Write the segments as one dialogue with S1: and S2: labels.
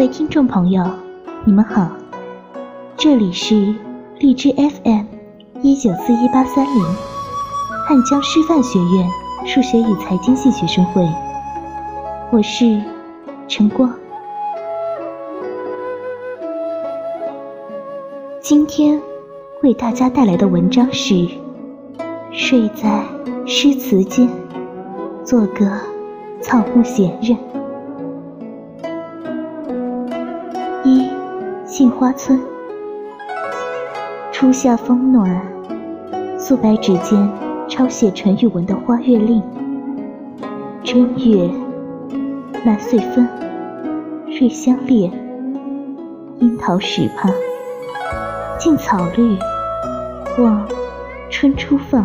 S1: 各位听众朋友，你们好，这里是荔枝 FM 一九四一八三零，汉江师范学院数学与财经系学生会，我是晨光。今天为大家带来的文章是《睡在诗词间，做个草木闲人》。杏花村，初夏风暖，素白指尖抄写陈玉文的《花月令》。正月，兰穗分，瑞香烈，樱桃始怕。静草绿，望春初放；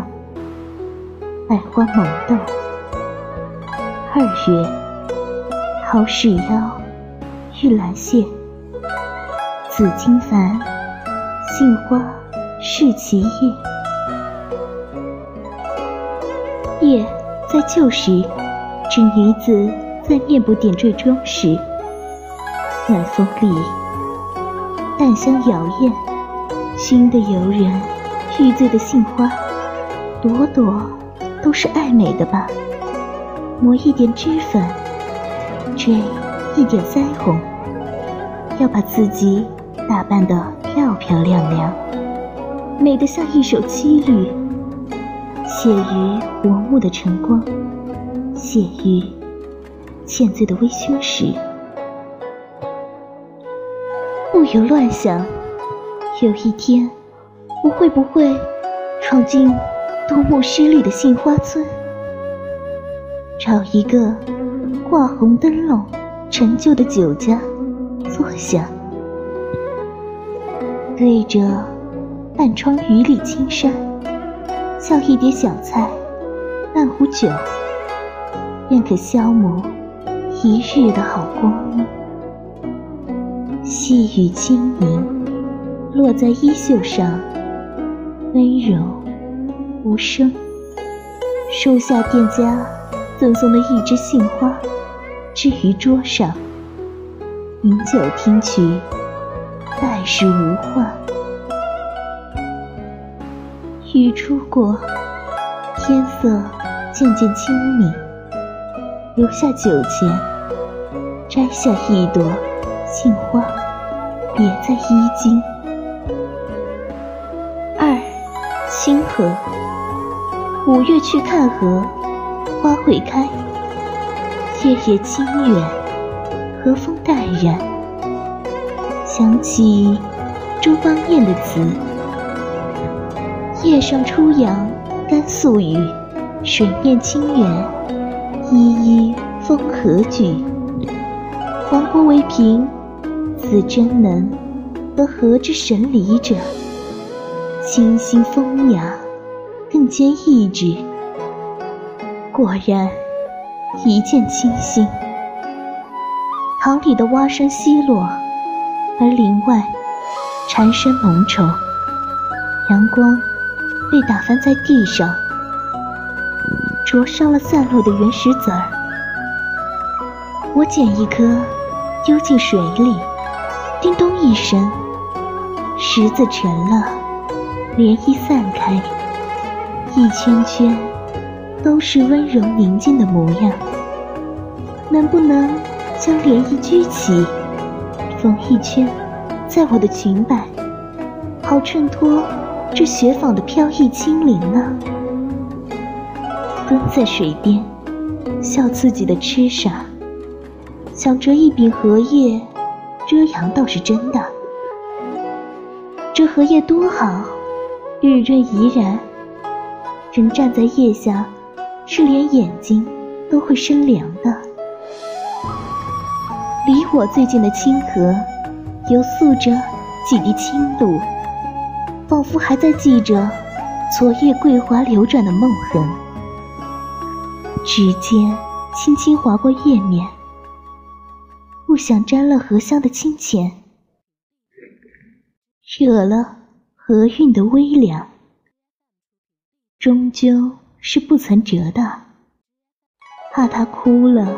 S1: 百花萌动。二月，桃始夭，玉兰谢，紫荆繁，杏花是其叶。叶在旧时，指女子在面部点缀装饰。暖风里，淡香摇曳。熏得游人欲醉的杏花，朵朵都是爱美的吧？抹一点脂粉，缀一点腮红，要把自己打扮得漂漂亮亮，美得像一首七律，写于薄暮的晨光，写于浅醉的微醺时。不由乱想。有一天，我会不会闯进多么诗里的杏花村，找一个挂红灯笼、陈旧的酒家坐下，对着半窗雨里青山，叫一碟小菜、半壶酒，便可消磨一日的好光阴。细雨轻盈。落在衣袖上，温柔无声。收下店家赠送的一枝杏花，置于桌上。饮酒听曲，待时无话。雨出过，天色渐渐清明。留下酒钱，摘下一朵杏花，别在衣襟。二清河，五月去看河，花会开。夜夜清远，和风淡然。想起周邦彦的词：叶上初阳甘肃雨，水面清远，依依风和举。黄波为平，子真能和何之神离者。清新风雅，更兼意志。果然，一见倾心。塘里的蛙声稀落，而林外蝉声浓稠。阳光被打翻在地上，灼伤了散落的原石子儿。我捡一颗，丢进水里，叮咚一声，石子沉了。涟漪散开，一圈圈都是温柔宁静的模样。能不能将涟漪举起，缝一圈在我的裙摆，好衬托这雪纺的飘逸轻灵呢？蹲在水边，笑自己的痴傻，想折一柄荷叶遮阳倒是真的。这荷叶多好！日润怡然，人站在叶下，是连眼睛都会生凉的。离我最近的清河，游诉着几滴清露，仿佛还在记着昨夜桂花流转的梦痕。指尖轻轻划过叶面，不想沾了荷香的清浅，惹了。荷韵的微凉，终究是不曾折的。怕它枯了，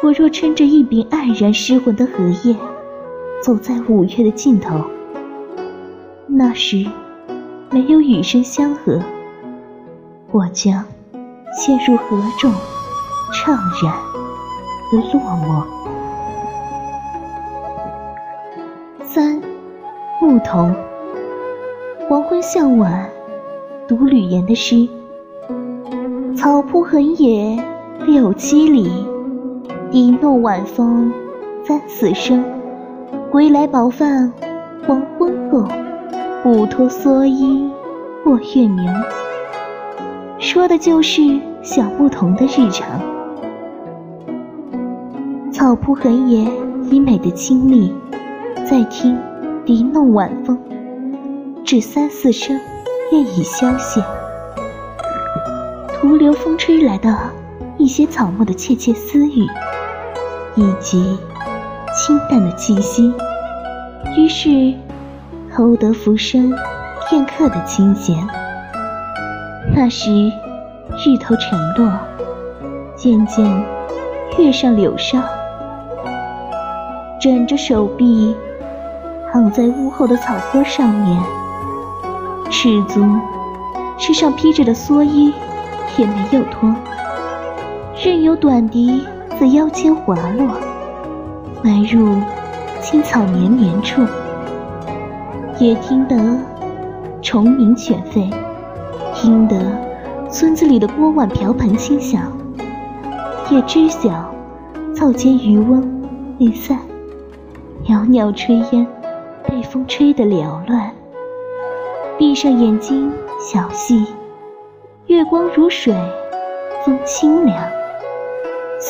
S1: 我若撑着一柄黯然失魂的荷叶，走在五月的尽头，那时没有雨声相和，我将陷入何种，怅然和落寞。三，牧童。黄昏向晚，读吕岩的诗。草铺横野，六七里。笛弄晚风，三四声。归来饱饭，黄昏后，不脱蓑衣过月明。说的就是小牧童的日常。草铺横野，已美的清丽。再听笛弄晚风，只三四声，便已消歇。徒留风吹来的一些草木的窃窃私语，以及清淡的气息，于是偷得浮生片刻的清闲。那时日头沉落，渐渐月上柳梢，枕着手臂，躺在屋后的草坡上面，赤足，身上披着的蓑衣。也没有脱，任由短笛自腰间滑落，埋入青草绵绵处。也听得虫鸣犬吠，听得村子里的锅碗瓢盆轻响，也知晓灶间渔翁未散，袅袅炊烟被风吹得缭乱。闭上眼睛，小憩。月光如水，风清凉，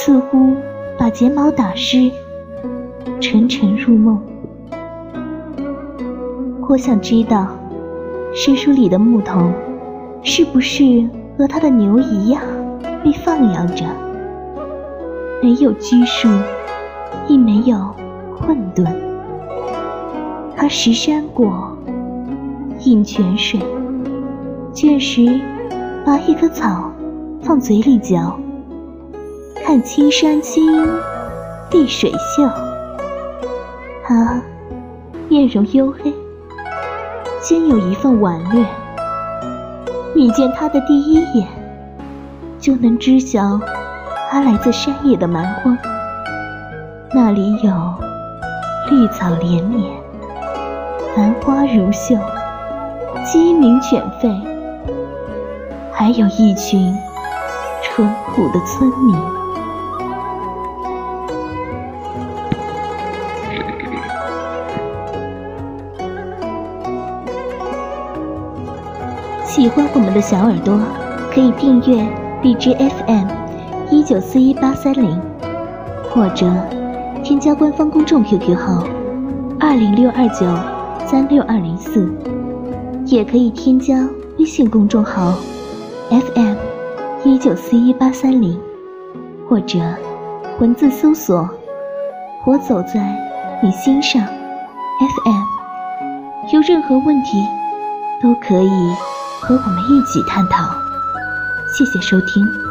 S1: 似乎把睫毛打湿，沉沉入梦。我想知道，诗书里的牧童，是不是和他的牛一样，被放养着，没有拘束，亦没有混沌。他食山果，饮泉水，倦时。把一棵草放嘴里嚼，看青山青，碧水秀。他面容黝黑，兼有一份婉略。你见他的第一眼，就能知晓他来自山野的蛮荒，那里有绿草连绵，繁花如绣，鸡鸣犬吠。还有一群淳朴的村民。喜欢我们的小耳朵，可以订阅荔枝 FM 一九四一八三零，或者添加官方公众 QQ 号二零六二九三六二零四，也可以添加微信公众号。FM 一九四一八三零，或者文字搜索“我走在你心上 ”FM，有任何问题都可以和我们一起探讨。谢谢收听。